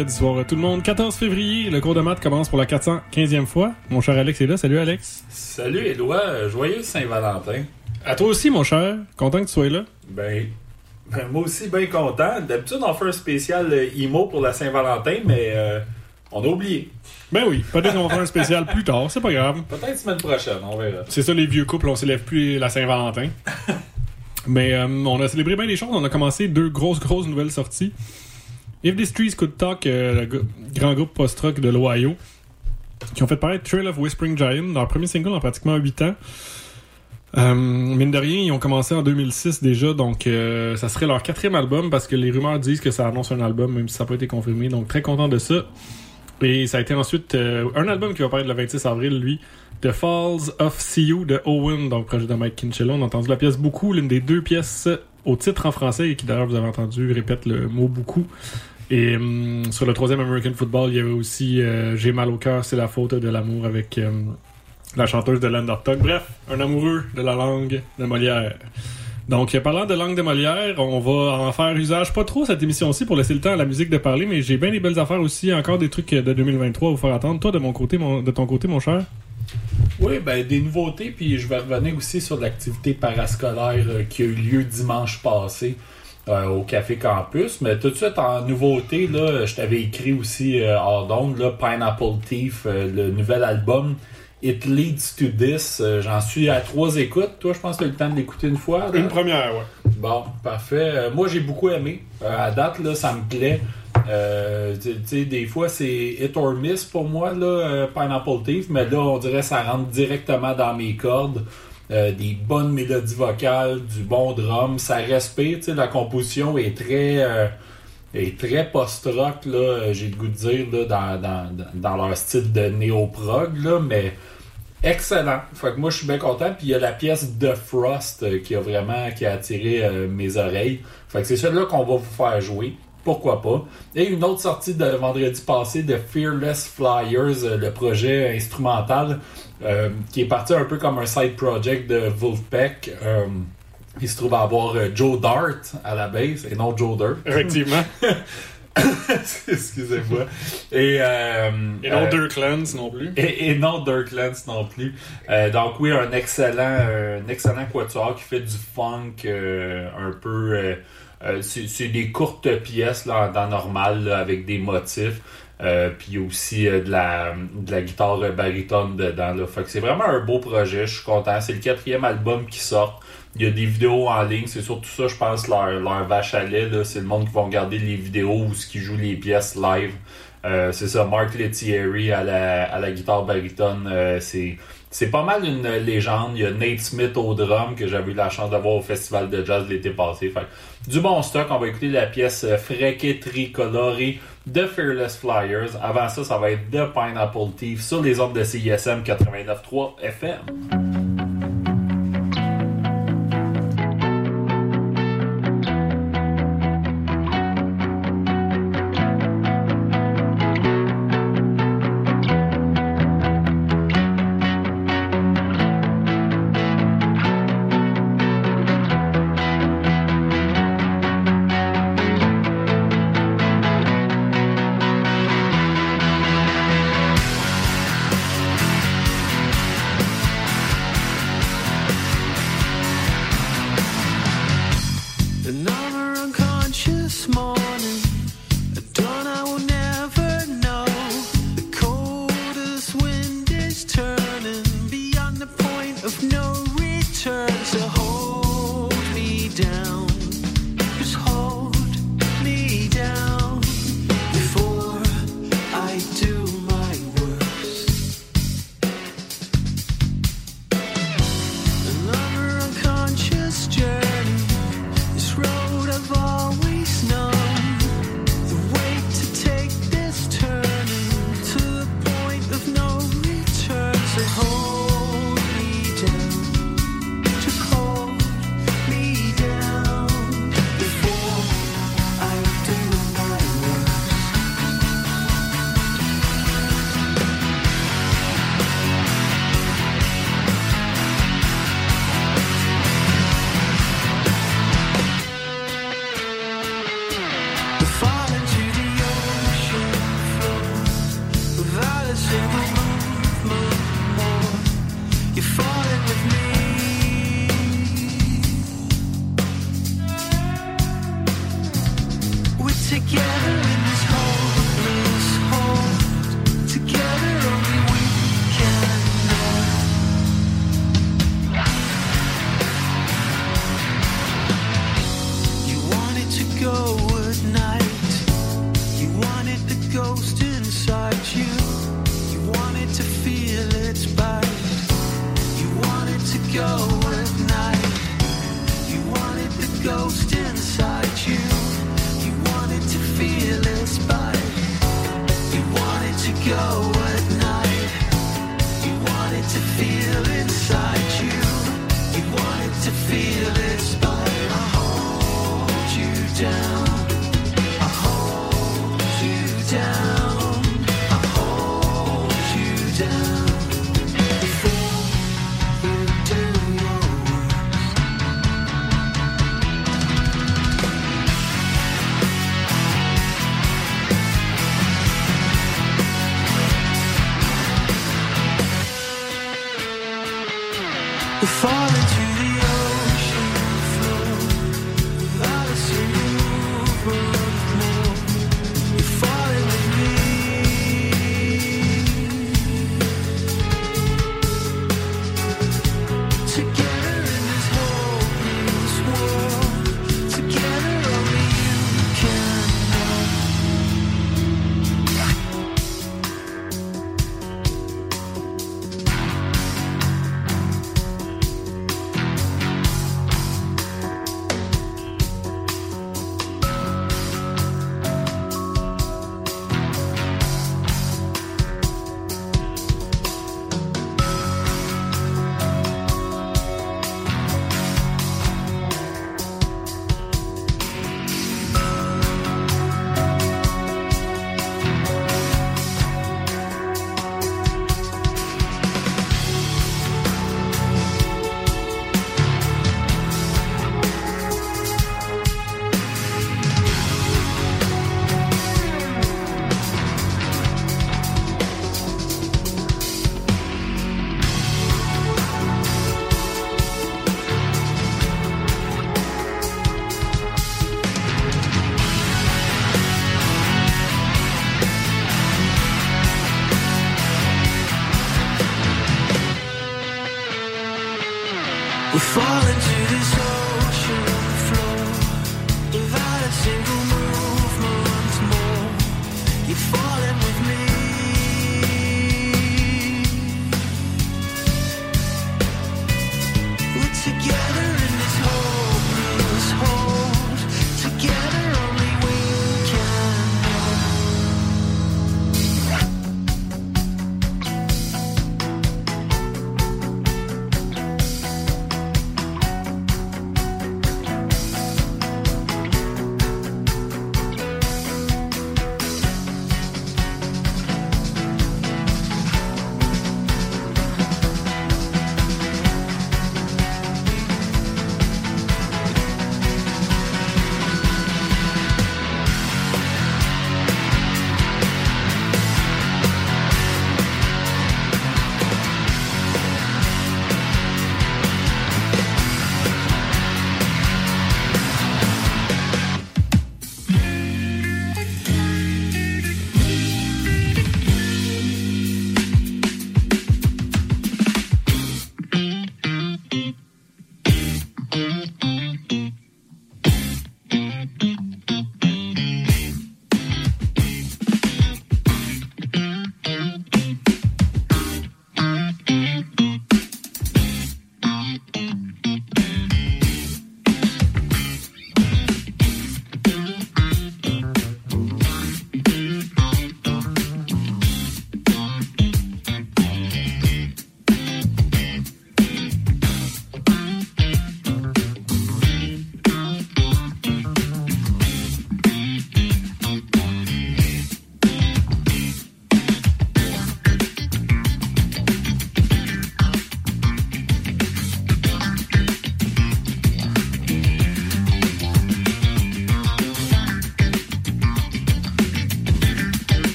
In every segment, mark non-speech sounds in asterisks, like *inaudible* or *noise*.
mercredi soir à tout le monde. 14 février, le cours de maths commence pour la 415e fois. Mon cher Alex est là. Salut Alex. Salut Éloi, euh, joyeux Saint-Valentin. À toi aussi, mon cher. Content que tu sois là. Ben, ben, moi aussi bien content. D'habitude on fait un spécial euh, emo pour la Saint-Valentin, mais euh, on a oublié. Ben oui, peut-être qu'on va faire un spécial plus tard. C'est pas grave. Peut-être semaine prochaine, on verra. C'est ça, les vieux couples, on célèbre plus la Saint-Valentin. *laughs* Mais euh, on a célébré bien des choses. On a commencé deux grosses, grosses nouvelles sorties. If the Streets Could Talk, le grand groupe post-rock de l'Ohio, qui ont fait paraître Trail of Whispering Giant, leur premier single en pratiquement 8 ans. Euh, mine de rien, ils ont commencé en 2006 déjà, donc euh, ça serait leur quatrième album parce que les rumeurs disent que ça annonce un album, même si ça n'a pas été confirmé. Donc très content de ça. Et ça a été ensuite euh, un album qui va paraître le 26 avril, lui, The Falls of You de Owen, donc projet de Mike Kinchella. On a entendu la pièce beaucoup, l'une des deux pièces au titre en français et qui d'ailleurs vous avez entendu répète le mot beaucoup Et hum, sur le troisième American Football, il y avait aussi euh, J'ai mal au cœur, c'est la faute de l'amour avec hum, la chanteuse de Talk. Bref, un amoureux de la langue de Molière. Donc, euh, parlant de langue de Molière, on va en faire usage pas trop cette émission-ci pour laisser le temps à la musique de parler, mais j'ai bien des belles affaires aussi, encore des trucs euh, de 2023 à vous faire attendre. Toi, de mon côté, de ton côté, mon cher? Oui, ben des nouveautés, puis je vais revenir aussi sur l'activité parascolaire qui a eu lieu dimanche passé euh, au Café Campus. Mais tout de suite, en nouveauté, là, je t'avais écrit aussi euh, hors d'onde, là, Pineapple Thief, euh, le nouvel album. It Leads to This. Euh, J'en suis à trois écoutes. Toi, je pense que tu as eu le temps de l'écouter une fois. là? première, ouais. Bon, parfait. Moi, j'ai beaucoup aimé. À date, là, ça me plaît. Euh, tu tu sais, des fois, c'est hit or miss pour moi, là, Pineapple Thief, mais là, on dirait que ça rentre directement dans mes cordes. Euh, des bonnes mélodies vocales, du bon drum, ça respire, tu sais, la composition est très euh, est très post-rock, là, j'ai le goût de dire, là, dans, dans, dans leur style de néo-prog, là, mais excellent. Fait que moi, je suis bien content. Puis il y a la pièce The Frost euh, qui a vraiment qui a attiré euh, mes oreilles. Fait que c'est celle-là qu'on va vous faire jouer. Pourquoi pas? Et une autre sortie de vendredi passé de Fearless Flyers, le projet instrumental euh, qui est parti un peu comme un side project de Wolfpack. Euh, il se trouve à avoir euh, Joe Dart à la base et non Joe Dirt. Effectivement. *laughs* Excusez-moi. Et, euh, Et non euh, clans non plus. et, et non Dirk Lance non plus. Euh, donc oui, un excellent, un excellent quatuor qui fait du funk un peu. c'est c'est des courtes pièces là, dans normal là, avec des motifs. Euh, puis aussi euh, de, la, de la guitare baritone dedans. Là. Fait que c'est vraiment un beau projet. Je suis content. C'est le quatrième album qui sort. Il y a des vidéos en ligne. C'est surtout ça, je pense, leur, leur vache à lait. C'est le monde qui va regarder les vidéos ou ce qui joue les pièces live. Euh, c'est ça, Mark Lettieri à la, à la guitare baritone. euh, c'est, c'est pas mal une légende. Il y a Nate Smith au drum que j'avais eu la chance d'avoir au festival de jazz l'été passé. Du bon stock. On va écouter la pièce euh, Frequet Tricoloré de Fearless Flyers. Avant ça, ça va être de Pineapple Thief sur les ondes de CISM 89.3 FM.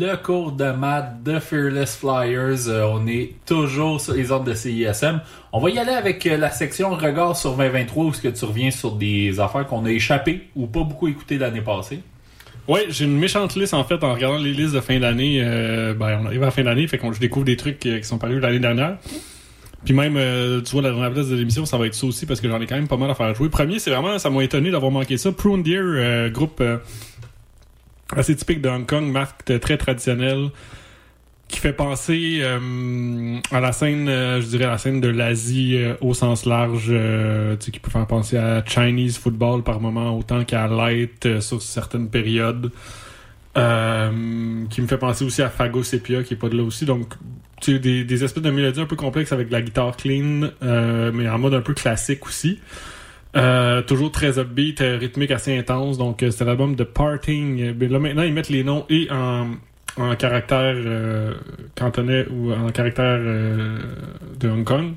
Le cours de maths de Fearless Flyers. Euh, on est toujours sur les ordres de CISM. On va y aller avec euh, la section regard sur 2023 où ce que tu reviens sur des affaires qu'on a échappées ou pas beaucoup écoutées l'année passée. Ouais, j'ai une méchante liste en fait en regardant les listes de fin d'année. Euh, ben, on arrive à la fin d'année, fait qu'on je découvre des trucs qui sont parus l'année dernière. Puis même, tu vois, la dernière place de l'émission, ça va être ça aussi parce que j'en ai quand même pas mal à faire jouer. Premier, c'est vraiment, ça m'a étonné d'avoir manqué ça. Prune Deer, groupe assez typique de Hong Kong, marque très traditionnelle, qui fait penser euh, à la scène, euh, je dirais la scène de l'Asie euh, au sens large, qui peut faire penser à Chinese football par moment autant qu'à light sur certaines périodes. Qui me fait penser aussi à Fago Sepia qui est pas de là aussi donc tu sais, des, des espèces de mélodies un peu complexes avec de la guitare clean mais en mode un peu classique aussi euh, toujours très upbeat euh, rythmique assez intense donc euh, c'est l'album de Parting ben là maintenant ils mettent les noms et en, en caractère cantonais ou en caractère de Hong Kong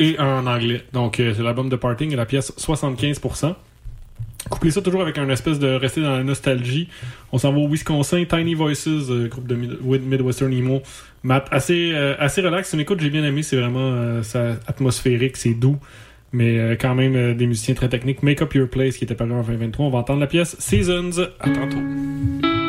et en anglais donc c'est l'album de Parting et la pièce 75% Couplez ça toujours avec un espèce de rester dans la nostalgie. On s'en va au Wisconsin, Tiny Voices, groupe de mid- Mid- Midwestern Emo. Matt, assez, euh, assez relax. Une écoute j'ai bien aimé. C'est vraiment atmosphérique, c'est doux. Mais euh, quand même euh, des musiciens très techniques. Make Up Your Place qui était paru en 2023. On va entendre la pièce Seasons. À tantôt.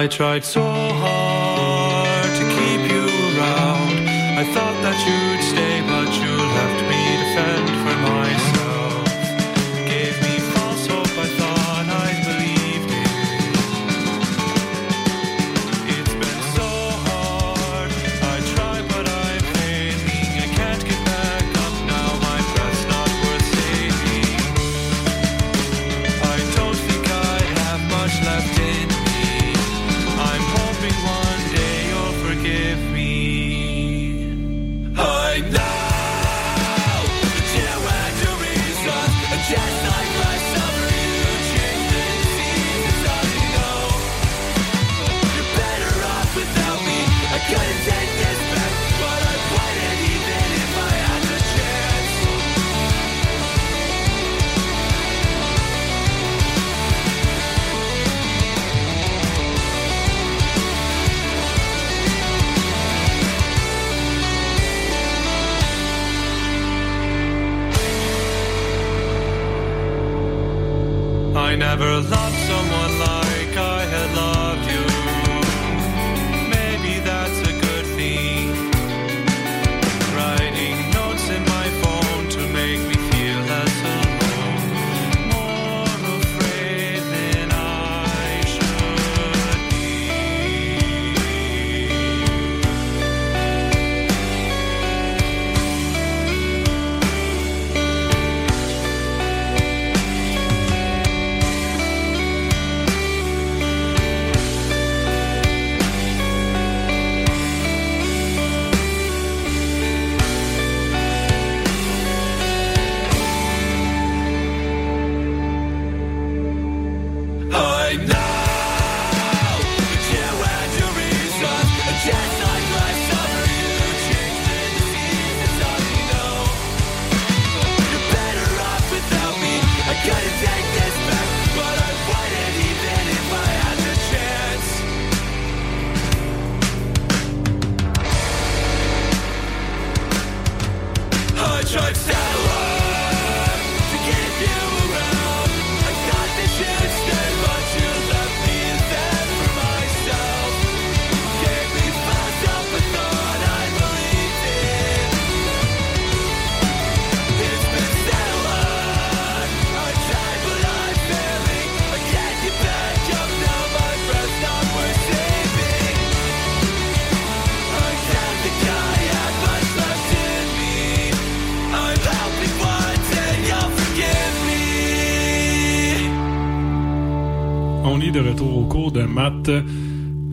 I tried so hard to keep you around. I thought that you'd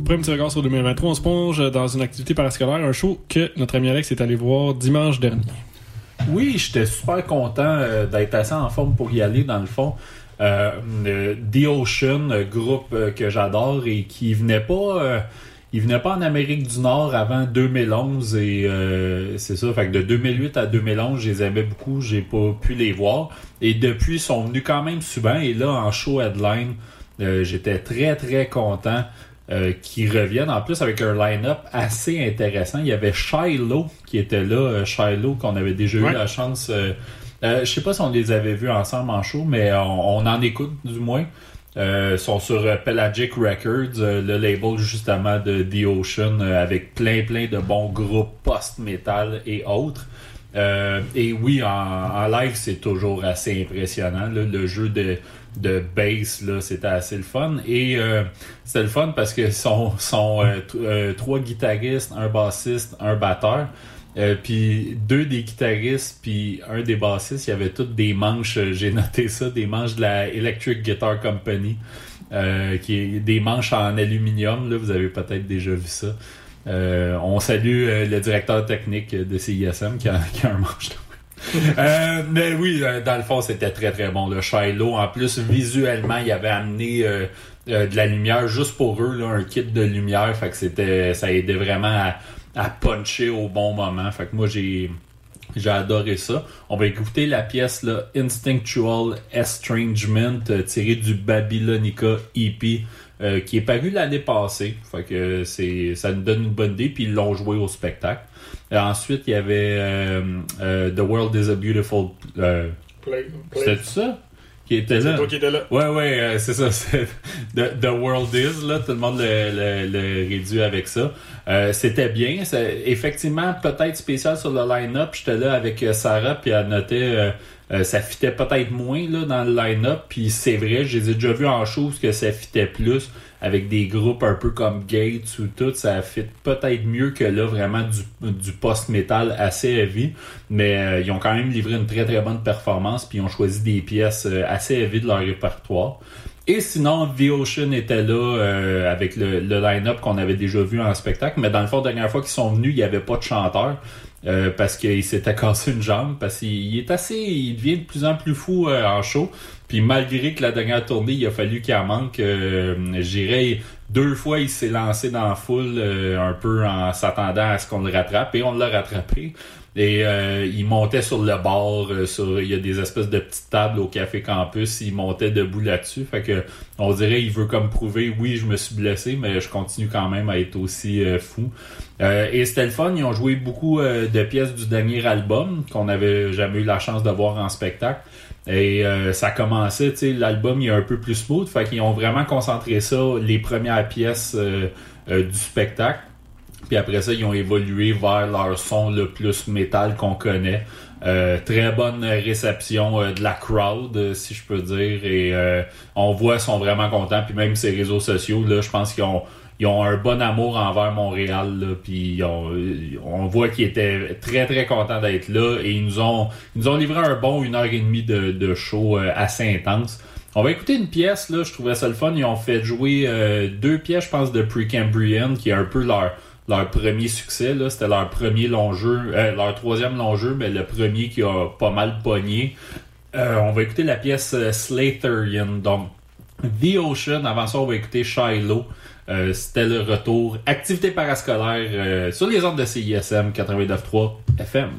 Après un petit regard sur 2023, on se plonge dans une activité parascolaire, un show que notre ami Alex est allé voir dimanche dernier. Oui, j'étais super content euh, d'être assez en forme pour y aller, dans le fond. Euh, The Ocean, euh, groupe euh, que j'adore et qui venait pas... euh, il venait pas en Amérique du Nord avant 2011 et euh, c'est ça, fait de 2008 à 2011, je les aimais beaucoup, j'ai pas pu les voir et depuis ils sont venus quand même souvent et là en show headline, euh, j'étais très très content euh, qu'ils reviennent en plus avec un line-up assez intéressant. Il y avait Shiloh qui était là, euh, Shiloh qu'on avait déjà Ouais. eu la chance. je sais pas si on les avait vus ensemble en show, mais on, on en écoute du moins. Euh, ils sont sur euh, Pelagic Records, euh, le label justement de The Ocean, avec plein plein de bons groupes post-metal et autres. Et oui, en, en live, c'est toujours assez impressionnant. là. Le jeu de, de bass, là, c'était assez le fun. Et euh, c'était le fun parce que sont, sont euh, euh, trois guitaristes, un bassiste, un batteur. Euh, puis deux des guitaristes, puis un des bassistes, il y avait toutes des manches, euh, j'ai noté ça, des manches de la Electric Guitar Company, euh, qui est des manches en aluminium, là, vous avez peut-être déjà vu ça. On salue le directeur technique de CISM qui a, qui a un manche euh, mais oui, euh, dans le fond, c'était très très bon. Le Shiloh, en plus, visuellement, il avait amené euh, de la lumière juste pour eux, un kit de lumière. Fait que c'était, ça aidait vraiment à, puncher au bon moment. Fait que moi, j'ai, j'ai adoré ça. On va écouter la pièce Instinctual Estrangement tirée du Babylonica EP qui est paru l'année passée. Fait que c'est ça nous donne une bonne idée puis ils l'ont joué au spectacle. Et ensuite, il y avait euh, euh, The World is a Beautiful euh, c'était ça? Qui était là. C'est toi qui étais là. Ouais, ouais, euh, c'est ça. *laughs* The, The World Is, là, tout le monde le, le, le réduit avec ça. Euh, C'était bien. Effectivement peut-être spécial sur le line-up. J'étais là avec euh, Sarah, puis elle notait euh, euh, ça fitait peut-être moins là, dans le line-up. Puis c'est vrai, je les ai déjà vus en show que ça fitait plus avec des groupes un peu comme Gates ou tout. Ça fit peut-être mieux que là, vraiment du, du post-metal assez heavy. Mais euh, ils ont quand même livré une très très bonne performance. Puis ils ont choisi des pièces euh, assez heavy de leur répertoire. Et sinon, The Ocean était là euh, avec le, line-up qu'on avait déjà vu en spectacle. Mais dans le fond, la dernière fois qu'ils sont venus, il n'y avait pas de chanteur. euh, parce qu'il s'était *laughs* cassé une jambe. Parce qu'il il est assez. Il devient de plus en plus fou euh, en show. Puis malgré que la dernière tournée, il a fallu qu'il en manque. Euh, J'irais deux fois, il s'est lancé dans la foule euh, un peu en s'attendant à ce qu'on le rattrape. Et on l'a rattrapé. Et euh, il montait sur le bord, euh, sur il y a des espèces de petites tables au café campus, il montait debout là-dessus. Fait que on dirait il veut comme prouver oui, je me suis blessé, mais je continue quand même à être aussi euh, fou. Euh, et c'était le ils ont joué beaucoup de pièces du dernier album qu'on n'avait jamais eu la chance de voir en spectacle. Et euh, ça commençait, tu sais, l'album il est un peu plus smooth, fait qu'ils ont vraiment concentré ça, les premières pièces euh, euh, du spectacle. Puis après ça, ils ont évolué vers leur son le plus métal qu'on connaît. Euh, très bonne réception de la crowd, si je peux dire. Et on voit, ils sont vraiment contents. Puis même ces réseaux sociaux, là, je pense qu'ils ont, ils ont un bon amour envers Montréal. Là, puis on voit qu'ils étaient très très contents d'être là. Et ils nous ont, ils nous ont livré un bon une heure et demie de, de show euh, assez intense. On va écouter une pièce, là, je trouvais ça le fun. Ils ont fait jouer euh, deux pièces, je pense, de Precambrian, qui est un peu leur, leur premier succès. C'était leur premier long jeu, euh, leur troisième long jeu, mais le premier qui a pas mal pogné. Euh, on va écouter la pièce Slaterian, donc The Ocean. Avant ça, on va écouter Shiloh. Euh, C'était le retour. Activité parascolaire euh, sur les ondes de CISM 89.3 FM.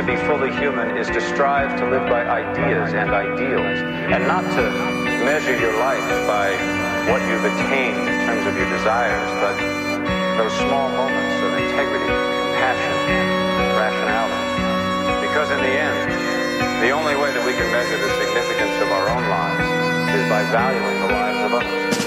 To be fully human is to strive to live by ideas and ideals, and not to measure your life by what you've attained in terms of your desires, but those small moments of integrity, compassion, and rationality. Because in the end, the only way that we can measure the significance of our own lives is by valuing the lives of others.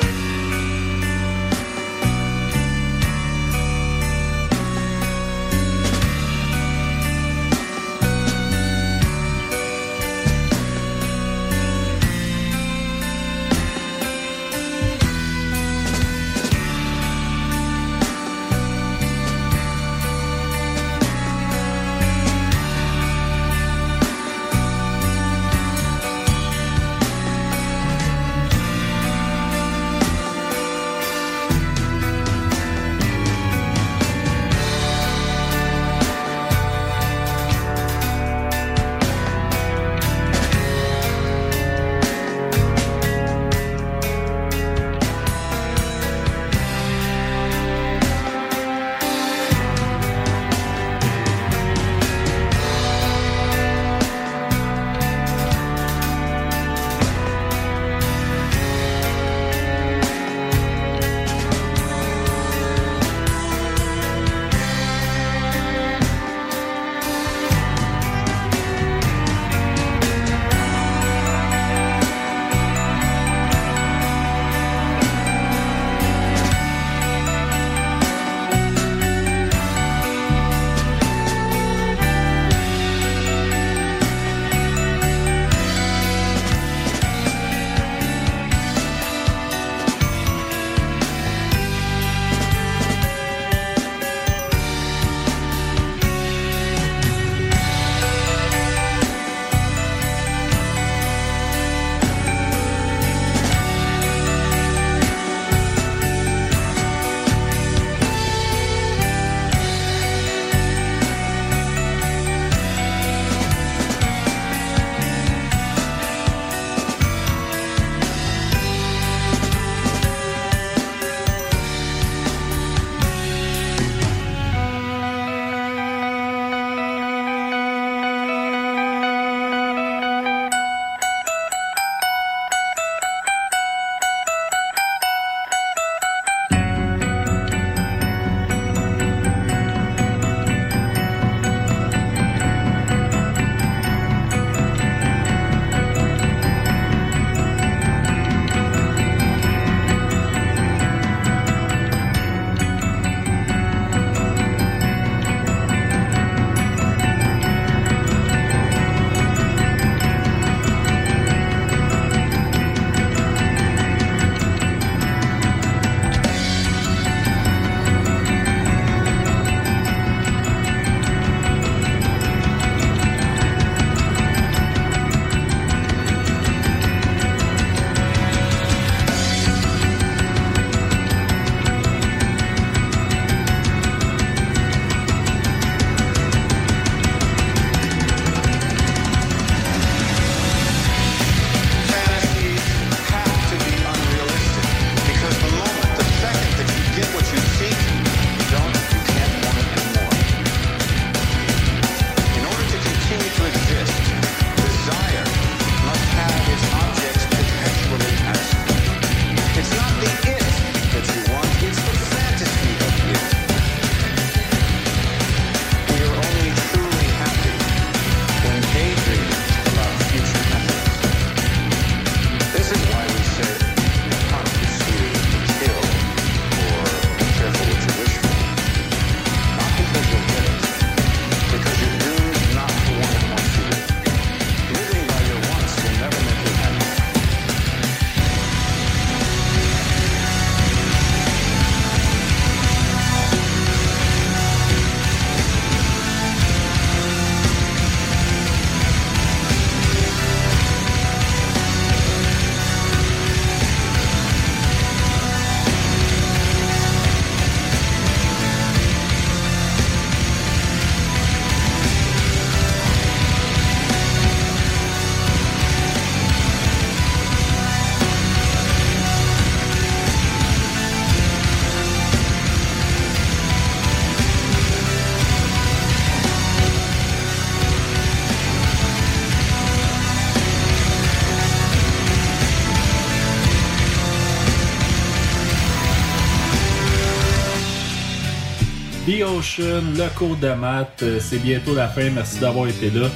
Le cours de maths. Euh, C'est bientôt la fin. Merci d'avoir été là.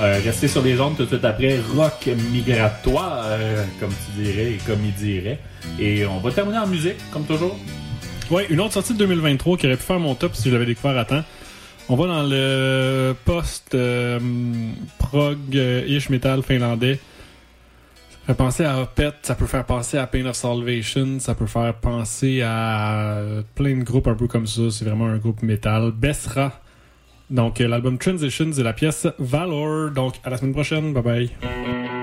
Euh, restez sur les ondes tout de suite après. Rock migratoire, euh, comme tu dirais et comme il dirait. Et on va terminer en musique, comme toujours. Ouais, une autre sortie de 2023 qui aurait pu faire mon top si je l'avais découvert à temps. On va dans le post euh, prog euh, ish metal finlandais. Fait penser à Opeth, ça peut faire penser à Pain of Salvation, ça peut faire penser à plein de groupes un peu comme ça. C'est vraiment un groupe metal. Bessra. Donc euh, l'album Transitions et la pièce Valor. Donc à la semaine prochaine. Bye bye.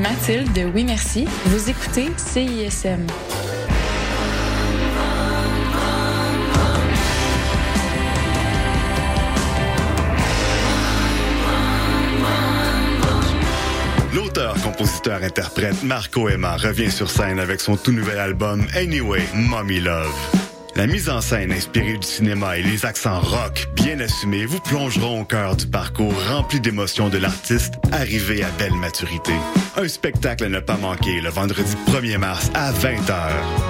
Mathilde de Oui Merci. Vous écoutez CISM. L'auteur, compositeur, interprète Marco Emma revient sur scène avec son tout nouvel album Anyway, Mommy Love. La mise en scène inspirée du cinéma et les accents rock bien assumés vous plongeront au cœur du parcours rempli d'émotions de l'artiste arrivé à belle maturité. Un spectacle à ne pas manquer le vendredi 1er mars à 20h.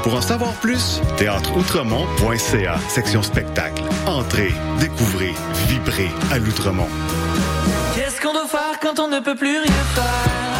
Pour en savoir plus, théâtreoutremont.ca, section spectacle. Entrez, découvrez, vibrez à l'Outremont. Qu'est-ce qu'on doit faire quand on ne peut plus rien faire?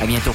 À bientôt.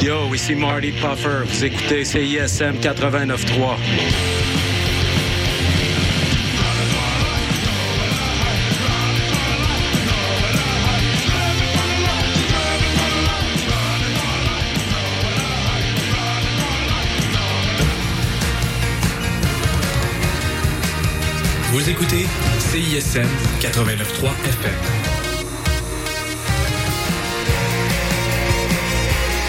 Yo, ici Marty Puffer. Vous écoutez CISM 89.3. Vous écoutez CISM 89.3 FM.